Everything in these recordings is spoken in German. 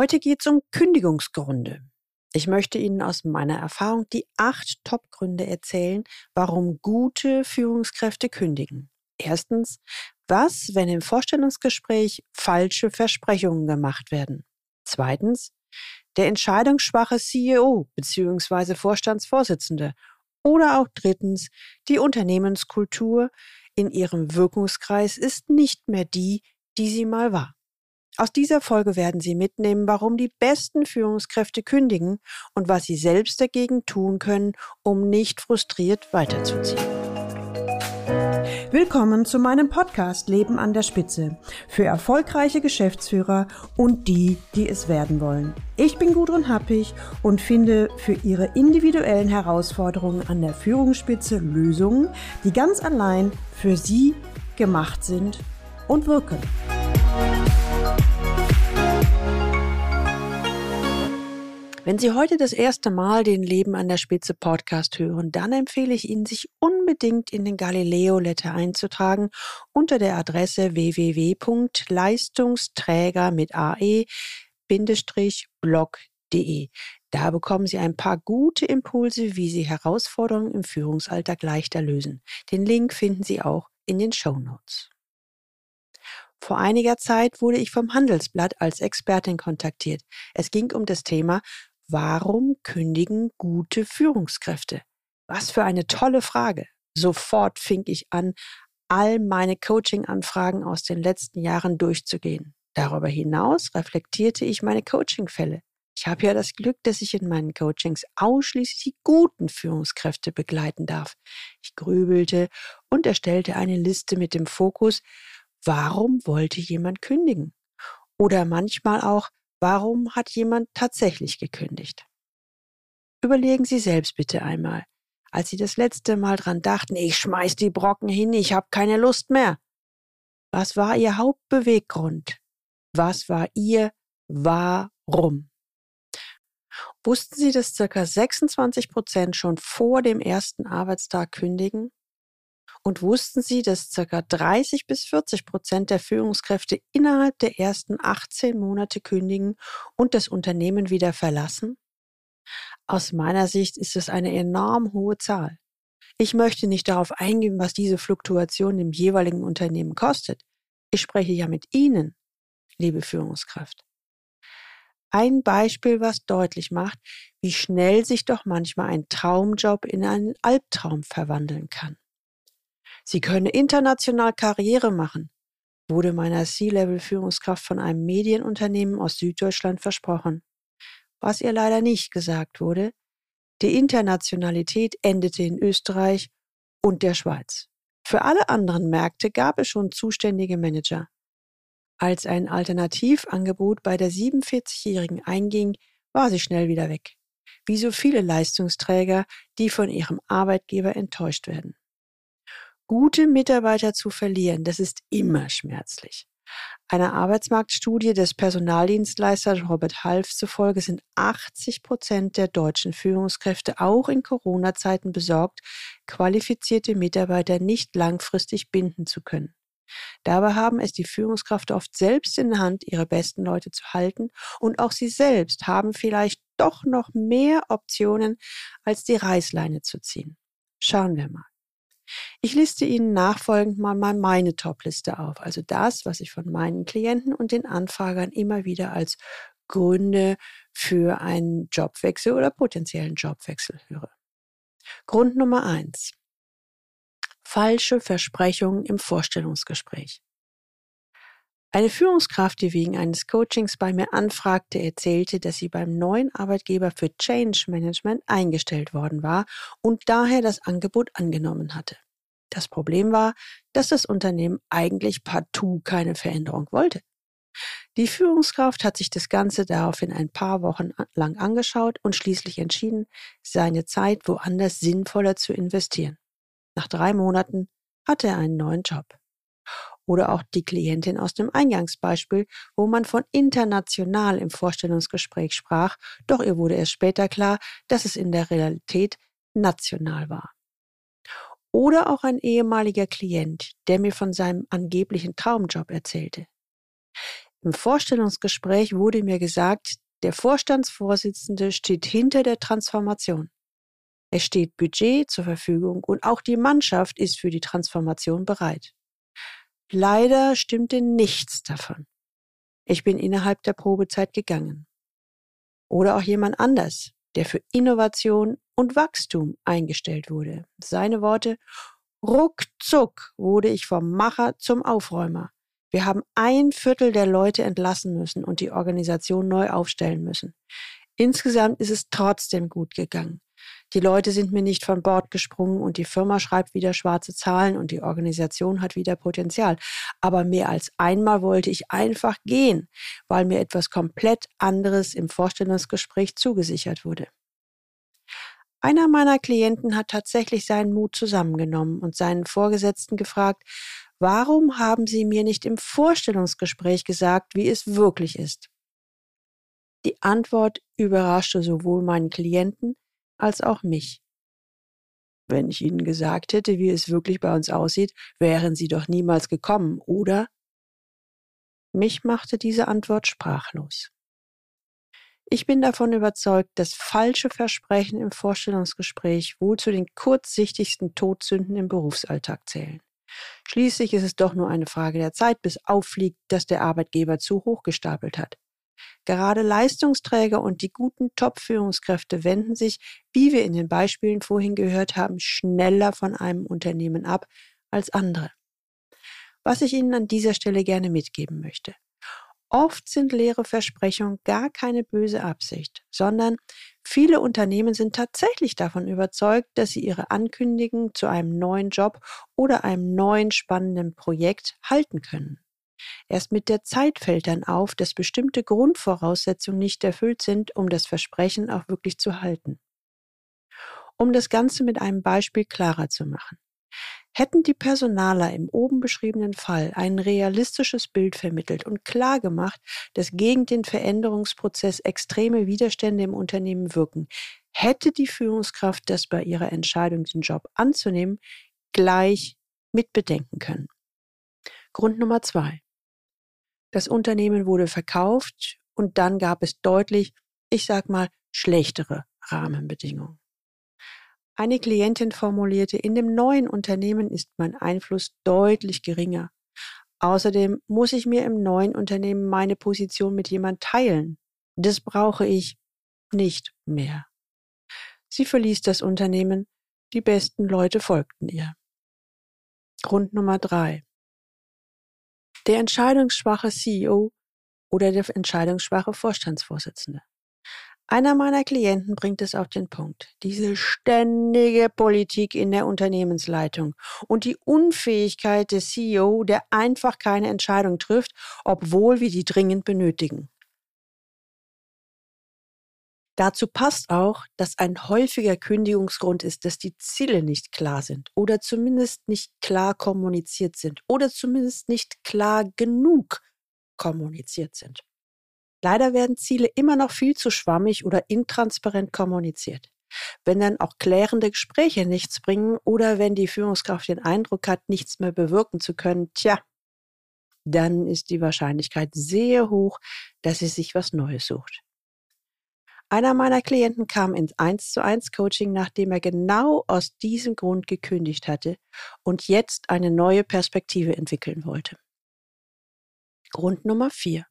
Heute geht es um Kündigungsgründe. Ich möchte Ihnen aus meiner Erfahrung die acht Top-Gründe erzählen, warum gute Führungskräfte kündigen. Erstens, was, wenn im Vorstellungsgespräch falsche Versprechungen gemacht werden? Zweitens, der entscheidungsschwache CEO bzw. Vorstandsvorsitzende. Oder auch drittens, die Unternehmenskultur in ihrem Wirkungskreis ist nicht mehr die, die sie mal war. Aus dieser Folge werden Sie mitnehmen, warum die besten Führungskräfte kündigen und was Sie selbst dagegen tun können, um nicht frustriert weiterzuziehen. Willkommen zu meinem Podcast Leben an der Spitze für erfolgreiche Geschäftsführer und die, die es werden wollen. Ich bin Gudrun Happig und finde für Ihre individuellen Herausforderungen an der Führungsspitze Lösungen, die ganz allein für Sie gemacht sind und wirken. Wenn Sie heute das erste Mal den Leben an der Spitze Podcast hören, dann empfehle ich Ihnen, sich unbedingt in den Galileo Letter einzutragen unter der Adresse www.leistungsträger mit ae-blog.de. Da bekommen Sie ein paar gute Impulse, wie Sie Herausforderungen im Führungsalltag leichter lösen. Den Link finden Sie auch in den Show Notes. Vor einiger Zeit wurde ich vom Handelsblatt als Expertin kontaktiert. Es ging um das Thema Warum kündigen gute Führungskräfte? Was für eine tolle Frage. Sofort fing ich an, all meine Coaching-Anfragen aus den letzten Jahren durchzugehen. Darüber hinaus reflektierte ich meine Coaching-Fälle. Ich habe ja das Glück, dass ich in meinen Coachings ausschließlich die guten Führungskräfte begleiten darf. Ich grübelte und erstellte eine Liste mit dem Fokus, warum wollte jemand kündigen? Oder manchmal auch, Warum hat jemand tatsächlich gekündigt? Überlegen Sie selbst bitte einmal, als Sie das letzte Mal dran dachten, ich schmeiß die Brocken hin, ich habe keine Lust mehr. Was war Ihr Hauptbeweggrund? Was war Ihr Warum? Wussten Sie, dass ca. 26 Prozent schon vor dem ersten Arbeitstag kündigen? Und wussten Sie, dass ca. 30 bis 40 Prozent der Führungskräfte innerhalb der ersten 18 Monate kündigen und das Unternehmen wieder verlassen? Aus meiner Sicht ist es eine enorm hohe Zahl. Ich möchte nicht darauf eingehen, was diese Fluktuation im jeweiligen Unternehmen kostet. Ich spreche ja mit Ihnen, liebe Führungskraft. Ein Beispiel, was deutlich macht, wie schnell sich doch manchmal ein Traumjob in einen Albtraum verwandeln kann. Sie können international Karriere machen, wurde meiner C-Level-Führungskraft von einem Medienunternehmen aus Süddeutschland versprochen. Was ihr leider nicht gesagt wurde, die Internationalität endete in Österreich und der Schweiz. Für alle anderen Märkte gab es schon zuständige Manager. Als ein Alternativangebot bei der 47-Jährigen einging, war sie schnell wieder weg. Wie so viele Leistungsträger, die von ihrem Arbeitgeber enttäuscht werden. Gute Mitarbeiter zu verlieren, das ist immer schmerzlich. Einer Arbeitsmarktstudie des Personaldienstleisters Robert Half zufolge sind 80 Prozent der deutschen Führungskräfte auch in Corona-Zeiten besorgt, qualifizierte Mitarbeiter nicht langfristig binden zu können. Dabei haben es die Führungskräfte oft selbst in der Hand, ihre besten Leute zu halten, und auch sie selbst haben vielleicht doch noch mehr Optionen, als die Reißleine zu ziehen. Schauen wir mal. Ich liste Ihnen nachfolgend mal meine Top-Liste auf, also das, was ich von meinen Klienten und den Anfragern immer wieder als Gründe für einen Jobwechsel oder potenziellen Jobwechsel höre. Grund Nummer eins. Falsche Versprechungen im Vorstellungsgespräch. Eine Führungskraft, die wegen eines Coachings bei mir anfragte, erzählte, dass sie beim neuen Arbeitgeber für Change Management eingestellt worden war und daher das Angebot angenommen hatte. Das Problem war, dass das Unternehmen eigentlich partout keine Veränderung wollte. Die Führungskraft hat sich das Ganze daraufhin ein paar Wochen lang angeschaut und schließlich entschieden, seine Zeit woanders sinnvoller zu investieren. Nach drei Monaten hatte er einen neuen Job. Oder auch die Klientin aus dem Eingangsbeispiel, wo man von international im Vorstellungsgespräch sprach, doch ihr wurde erst später klar, dass es in der Realität national war. Oder auch ein ehemaliger Klient, der mir von seinem angeblichen Traumjob erzählte. Im Vorstellungsgespräch wurde mir gesagt, der Vorstandsvorsitzende steht hinter der Transformation. Es steht Budget zur Verfügung und auch die Mannschaft ist für die Transformation bereit. Leider stimmte nichts davon. Ich bin innerhalb der Probezeit gegangen. Oder auch jemand anders, der für Innovation und Wachstum eingestellt wurde. Seine Worte, ruckzuck wurde ich vom Macher zum Aufräumer. Wir haben ein Viertel der Leute entlassen müssen und die Organisation neu aufstellen müssen. Insgesamt ist es trotzdem gut gegangen. Die Leute sind mir nicht von Bord gesprungen und die Firma schreibt wieder schwarze Zahlen und die Organisation hat wieder Potenzial. Aber mehr als einmal wollte ich einfach gehen, weil mir etwas komplett anderes im Vorstellungsgespräch zugesichert wurde. Einer meiner Klienten hat tatsächlich seinen Mut zusammengenommen und seinen Vorgesetzten gefragt, warum haben Sie mir nicht im Vorstellungsgespräch gesagt, wie es wirklich ist? Die Antwort überraschte sowohl meinen Klienten als auch mich. Wenn ich Ihnen gesagt hätte, wie es wirklich bei uns aussieht, wären Sie doch niemals gekommen, oder? Mich machte diese Antwort sprachlos. Ich bin davon überzeugt, dass falsche Versprechen im Vorstellungsgespräch wohl zu den kurzsichtigsten Todsünden im Berufsalltag zählen. Schließlich ist es doch nur eine Frage der Zeit, bis auffliegt, dass der Arbeitgeber zu hoch gestapelt hat. Gerade Leistungsträger und die guten Top-Führungskräfte wenden sich, wie wir in den Beispielen vorhin gehört haben, schneller von einem Unternehmen ab als andere. Was ich Ihnen an dieser Stelle gerne mitgeben möchte. Oft sind leere Versprechungen gar keine böse Absicht, sondern viele Unternehmen sind tatsächlich davon überzeugt, dass sie ihre Ankündigung zu einem neuen Job oder einem neuen spannenden Projekt halten können. Erst mit der Zeit fällt dann auf, dass bestimmte Grundvoraussetzungen nicht erfüllt sind, um das Versprechen auch wirklich zu halten. Um das Ganze mit einem Beispiel klarer zu machen. Hätten die Personaler im oben beschriebenen Fall ein realistisches Bild vermittelt und klar gemacht, dass gegen den Veränderungsprozess extreme Widerstände im Unternehmen wirken, hätte die Führungskraft das bei ihrer Entscheidung, den Job anzunehmen, gleich mitbedenken können. Grund Nummer zwei. Das Unternehmen wurde verkauft und dann gab es deutlich, ich sag mal, schlechtere Rahmenbedingungen. Eine Klientin formulierte, in dem neuen Unternehmen ist mein Einfluss deutlich geringer. Außerdem muss ich mir im neuen Unternehmen meine Position mit jemand teilen. Das brauche ich nicht mehr. Sie verließ das Unternehmen, die besten Leute folgten ihr. Grund Nummer drei. Der entscheidungsschwache CEO oder der entscheidungsschwache Vorstandsvorsitzende. Einer meiner Klienten bringt es auf den Punkt. Diese ständige Politik in der Unternehmensleitung und die Unfähigkeit des CEO, der einfach keine Entscheidung trifft, obwohl wir die dringend benötigen. Dazu passt auch, dass ein häufiger Kündigungsgrund ist, dass die Ziele nicht klar sind oder zumindest nicht klar kommuniziert sind oder zumindest nicht klar genug kommuniziert sind. Leider werden Ziele immer noch viel zu schwammig oder intransparent kommuniziert. Wenn dann auch klärende Gespräche nichts bringen oder wenn die Führungskraft den Eindruck hat, nichts mehr bewirken zu können, tja, dann ist die Wahrscheinlichkeit sehr hoch, dass sie sich was Neues sucht. Einer meiner Klienten kam ins 1 zu 1 Coaching, nachdem er genau aus diesem Grund gekündigt hatte und jetzt eine neue Perspektive entwickeln wollte. Grund Nummer 4.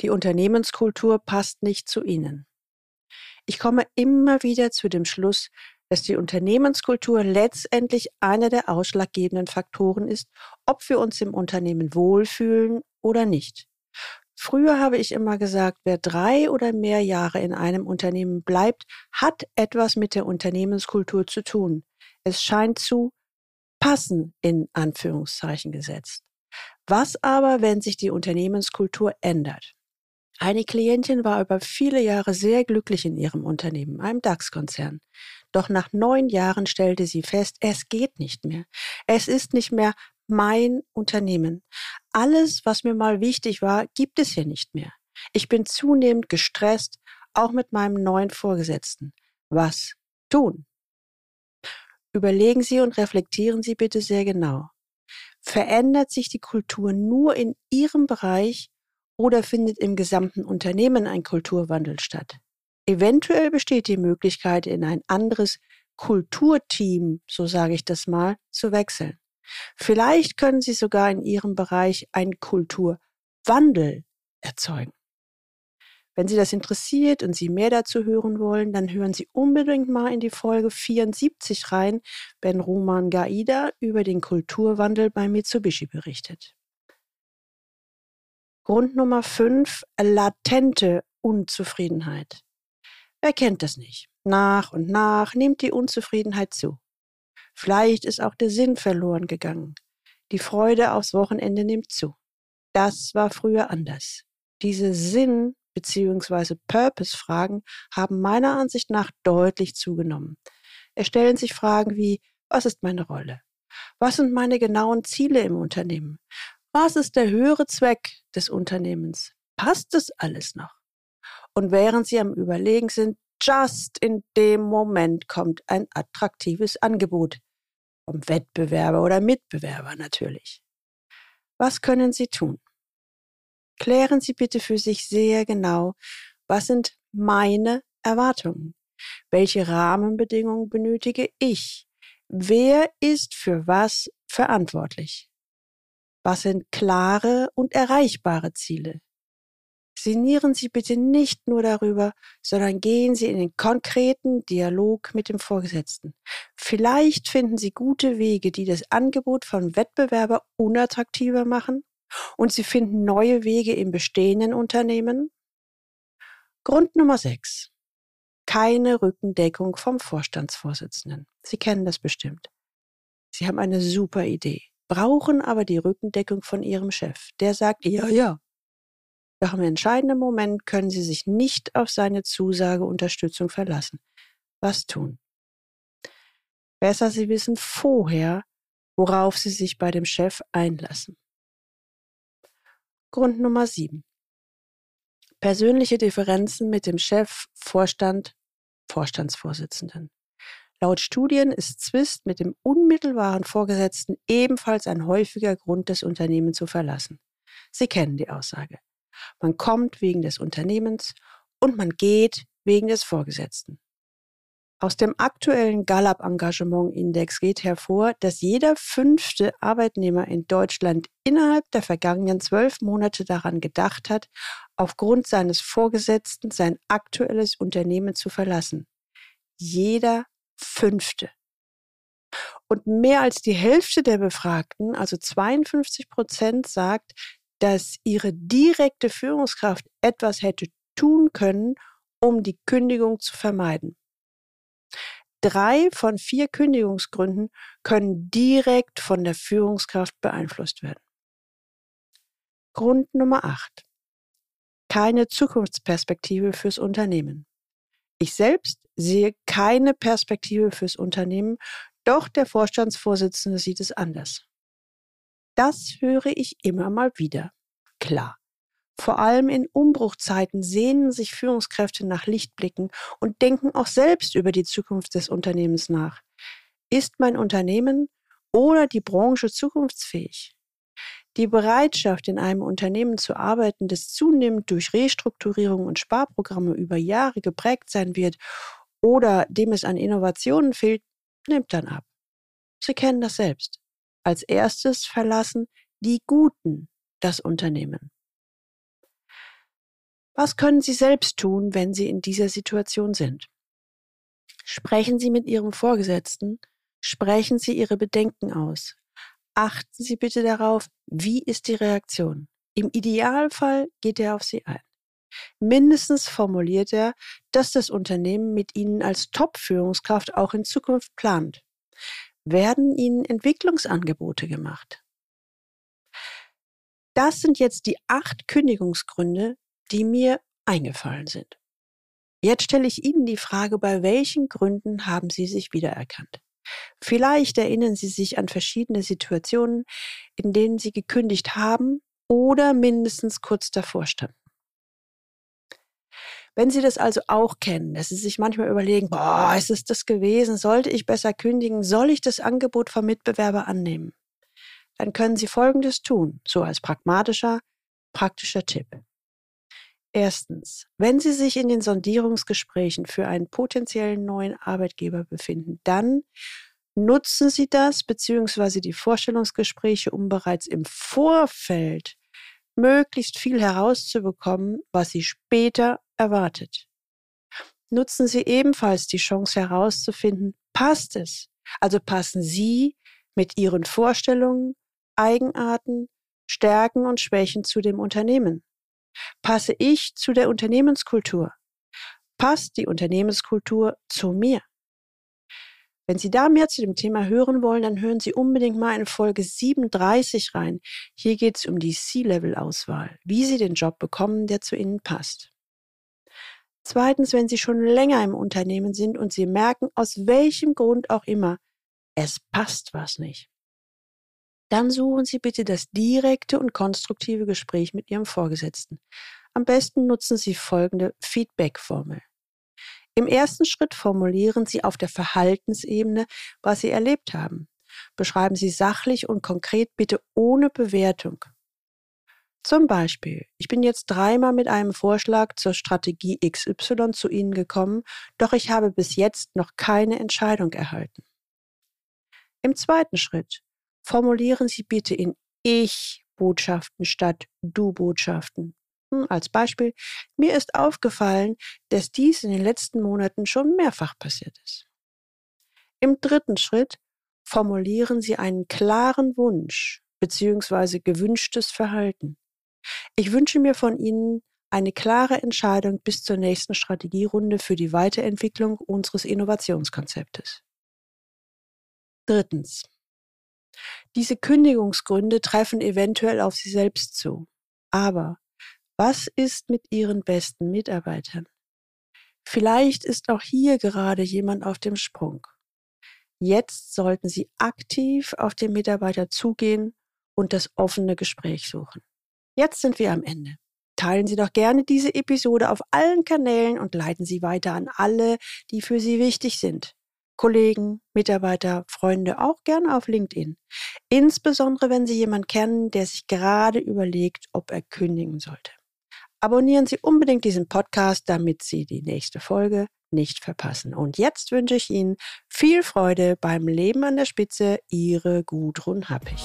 Die Unternehmenskultur passt nicht zu Ihnen. Ich komme immer wieder zu dem Schluss, dass die Unternehmenskultur letztendlich einer der ausschlaggebenden Faktoren ist, ob wir uns im Unternehmen wohlfühlen oder nicht. Früher habe ich immer gesagt, wer drei oder mehr Jahre in einem Unternehmen bleibt, hat etwas mit der Unternehmenskultur zu tun. Es scheint zu passen in Anführungszeichen gesetzt. Was aber, wenn sich die Unternehmenskultur ändert? Eine Klientin war über viele Jahre sehr glücklich in ihrem Unternehmen, einem DAX-Konzern. Doch nach neun Jahren stellte sie fest, es geht nicht mehr. Es ist nicht mehr mein Unternehmen. Alles, was mir mal wichtig war, gibt es hier nicht mehr. Ich bin zunehmend gestresst, auch mit meinem neuen Vorgesetzten. Was tun? Überlegen Sie und reflektieren Sie bitte sehr genau. Verändert sich die Kultur nur in Ihrem Bereich Oder findet im gesamten Unternehmen ein Kulturwandel statt? Eventuell besteht die Möglichkeit, in ein anderes Kulturteam, so sage ich das mal, zu wechseln. Vielleicht können Sie sogar in Ihrem Bereich einen Kulturwandel erzeugen. Wenn Sie das interessiert und Sie mehr dazu hören wollen, dann hören Sie unbedingt mal in die Folge 74 rein, wenn Roman Gaida über den Kulturwandel bei Mitsubishi berichtet. Grund Nummer 5, latente Unzufriedenheit. Wer kennt das nicht? Nach und nach nimmt die Unzufriedenheit zu. Vielleicht ist auch der Sinn verloren gegangen. Die Freude aufs Wochenende nimmt zu. Das war früher anders. Diese Sinn- bzw. Purpose-Fragen haben meiner Ansicht nach deutlich zugenommen. Es stellen sich Fragen wie, was ist meine Rolle? Was sind meine genauen Ziele im Unternehmen? Was ist der höhere Zweck des Unternehmens? Passt das alles noch? Und während Sie am Überlegen sind, just in dem Moment kommt ein attraktives Angebot. Vom Wettbewerber oder Mitbewerber natürlich. Was können Sie tun? Klären Sie bitte für sich sehr genau, was sind meine Erwartungen? Welche Rahmenbedingungen benötige ich? Wer ist für was verantwortlich? Was sind klare und erreichbare Ziele? Sinnieren Sie bitte nicht nur darüber, sondern gehen Sie in den konkreten Dialog mit dem Vorgesetzten. Vielleicht finden Sie gute Wege, die das Angebot von Wettbewerber unattraktiver machen und Sie finden neue Wege im bestehenden Unternehmen. Grund Nummer 6. Keine Rückendeckung vom Vorstandsvorsitzenden. Sie kennen das bestimmt. Sie haben eine super Idee, brauchen aber die Rückendeckung von Ihrem Chef. Der sagt, ja, ja, doch im entscheidenden Moment können Sie sich nicht auf seine Zusage Unterstützung verlassen. Was tun? Besser Sie wissen vorher, worauf Sie sich bei dem Chef einlassen. Grund Nummer 7. Persönliche Differenzen mit dem Chef, Vorstand, Vorstandsvorsitzenden. Laut Studien ist Zwist mit dem unmittelbaren Vorgesetzten ebenfalls ein häufiger Grund, das Unternehmen zu verlassen. Sie kennen die Aussage. Man kommt wegen des Unternehmens und man geht wegen des Vorgesetzten. Aus dem aktuellen Gallup Engagement Index geht hervor, dass jeder fünfte Arbeitnehmer in Deutschland innerhalb der vergangenen zwölf Monate daran gedacht hat, aufgrund seines Vorgesetzten sein aktuelles Unternehmen zu verlassen. Jeder fünfte. Und mehr als die Hälfte der Befragten, also 52 Prozent, sagt, dass ihre direkte Führungskraft etwas hätte tun können, um die Kündigung zu vermeiden. Drei von vier Kündigungsgründen können direkt von der Führungskraft beeinflusst werden. Grund Nummer 8. Keine Zukunftsperspektive fürs Unternehmen. Ich selbst sehe keine Perspektive fürs Unternehmen, doch der Vorstandsvorsitzende sieht es anders. Das höre ich immer mal wieder. Klar. Vor allem in Umbruchzeiten sehnen sich Führungskräfte nach Lichtblicken und denken auch selbst über die Zukunft des Unternehmens nach. Ist mein Unternehmen oder die Branche zukunftsfähig? Die Bereitschaft, in einem Unternehmen zu arbeiten, das zunehmend durch Restrukturierung und Sparprogramme über Jahre geprägt sein wird oder dem es an Innovationen fehlt, nimmt dann ab. Sie kennen das selbst. Als erstes verlassen die Guten das Unternehmen. Was können Sie selbst tun, wenn Sie in dieser Situation sind? Sprechen Sie mit Ihrem Vorgesetzten, sprechen Sie Ihre Bedenken aus. Achten Sie bitte darauf, wie ist die Reaktion. Im Idealfall geht er auf Sie ein. Mindestens formuliert er, dass das Unternehmen mit Ihnen als Top-Führungskraft auch in Zukunft plant werden ihnen Entwicklungsangebote gemacht. Das sind jetzt die acht Kündigungsgründe, die mir eingefallen sind. Jetzt stelle ich Ihnen die Frage, bei welchen Gründen haben Sie sich wiedererkannt? Vielleicht erinnern Sie sich an verschiedene Situationen, in denen Sie gekündigt haben oder mindestens kurz davor standen. Wenn Sie das also auch kennen, dass Sie sich manchmal überlegen, boah, ist es das gewesen? Sollte ich besser kündigen? Soll ich das Angebot vom Mitbewerber annehmen? Dann können Sie Folgendes tun, so als pragmatischer, Praktischer Tipp. Erstens, wenn Sie sich in den Sondierungsgesprächen für einen potenziellen neuen Arbeitgeber befinden, dann nutzen Sie das bzw. die Vorstellungsgespräche, um bereits im Vorfeld möglichst viel herauszubekommen, was Sie später erwartet. Nutzen Sie ebenfalls die Chance herauszufinden, passt es? Also passen Sie mit Ihren Vorstellungen, Eigenarten, Stärken und Schwächen zu dem Unternehmen. Passe ich zu der Unternehmenskultur? Passt die Unternehmenskultur zu mir? Wenn Sie da mehr zu dem Thema hören wollen, dann hören Sie unbedingt mal in Folge 37 rein. Hier geht es um die C-Level-Auswahl, wie Sie den Job bekommen, der zu Ihnen passt. Zweitens, wenn Sie schon länger im Unternehmen sind und Sie merken, aus welchem Grund auch immer, es passt was nicht, dann suchen Sie bitte das direkte und konstruktive Gespräch mit Ihrem Vorgesetzten. Am besten nutzen Sie folgende Feedback-Formel. Im ersten Schritt formulieren Sie auf der Verhaltensebene, was Sie erlebt haben. Beschreiben Sie sachlich und konkret bitte ohne Bewertung. Zum Beispiel, ich bin jetzt dreimal mit einem Vorschlag zur Strategie XY zu Ihnen gekommen, doch ich habe bis jetzt noch keine Entscheidung erhalten. Im zweiten Schritt formulieren Sie bitte in Ich-Botschaften statt Du-Botschaften. Hm, als Beispiel, mir ist aufgefallen, dass dies in den letzten Monaten schon mehrfach passiert ist. Im dritten Schritt formulieren Sie einen klaren Wunsch bzw. gewünschtes Verhalten. Ich wünsche mir von Ihnen eine klare Entscheidung bis zur nächsten Strategierunde für die Weiterentwicklung unseres Innovationskonzeptes. Drittens. Diese Kündigungsgründe treffen eventuell auf Sie selbst zu. Aber was ist mit Ihren besten Mitarbeitern? Vielleicht ist auch hier gerade jemand auf dem Sprung. Jetzt sollten Sie aktiv auf den Mitarbeiter zugehen und das offene Gespräch suchen. Jetzt sind wir am Ende. Teilen Sie doch gerne diese Episode auf allen Kanälen und leiten Sie weiter an alle, die für Sie wichtig sind. Kollegen, Mitarbeiter, Freunde, auch gerne auf LinkedIn. Insbesondere, wenn Sie jemanden kennen, der sich gerade überlegt, ob er kündigen sollte. Abonnieren Sie unbedingt diesen Podcast, damit Sie die nächste Folge nicht verpassen. Und jetzt wünsche ich Ihnen viel Freude beim Leben an der Spitze. Ihre Gudrun Happich.